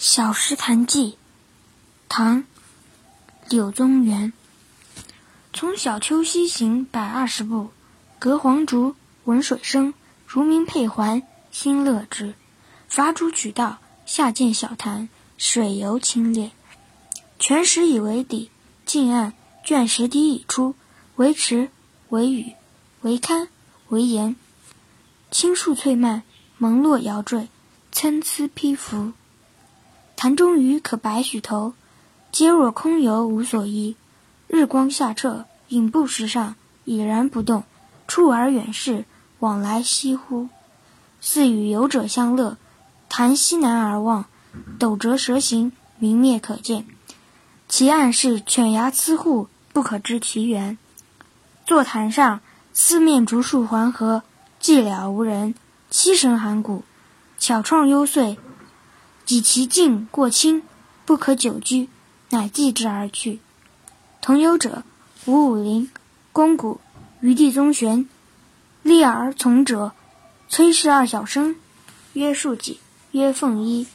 小石潭记，唐·柳宗元。从小丘西行百二十步，隔黄竹，闻水声，如鸣佩环，心乐之。伐竹取道，下见小潭，水尤清冽。泉石以为底，近岸卷石堤已出，为池，为屿，为堪，为岩。青树翠蔓，蒙络摇缀，参差披拂。潭中鱼可百许头，皆若空游无所依。日光下澈，影布石上，已然不动。触而远视，往来翕忽，似与游者相乐。潭西南而望，陡折蛇形，明灭可见。其岸是犬牙瑁户，不可知其源。坐潭上，四面竹树环合，寂寥无人，凄声寒谷，巧怆幽邃。己其境过清，不可久居，乃寄之而去。同游者吴武陵、龚古、余弟宗玄。立而从者，崔氏二小生，曰庶己，曰奉壹。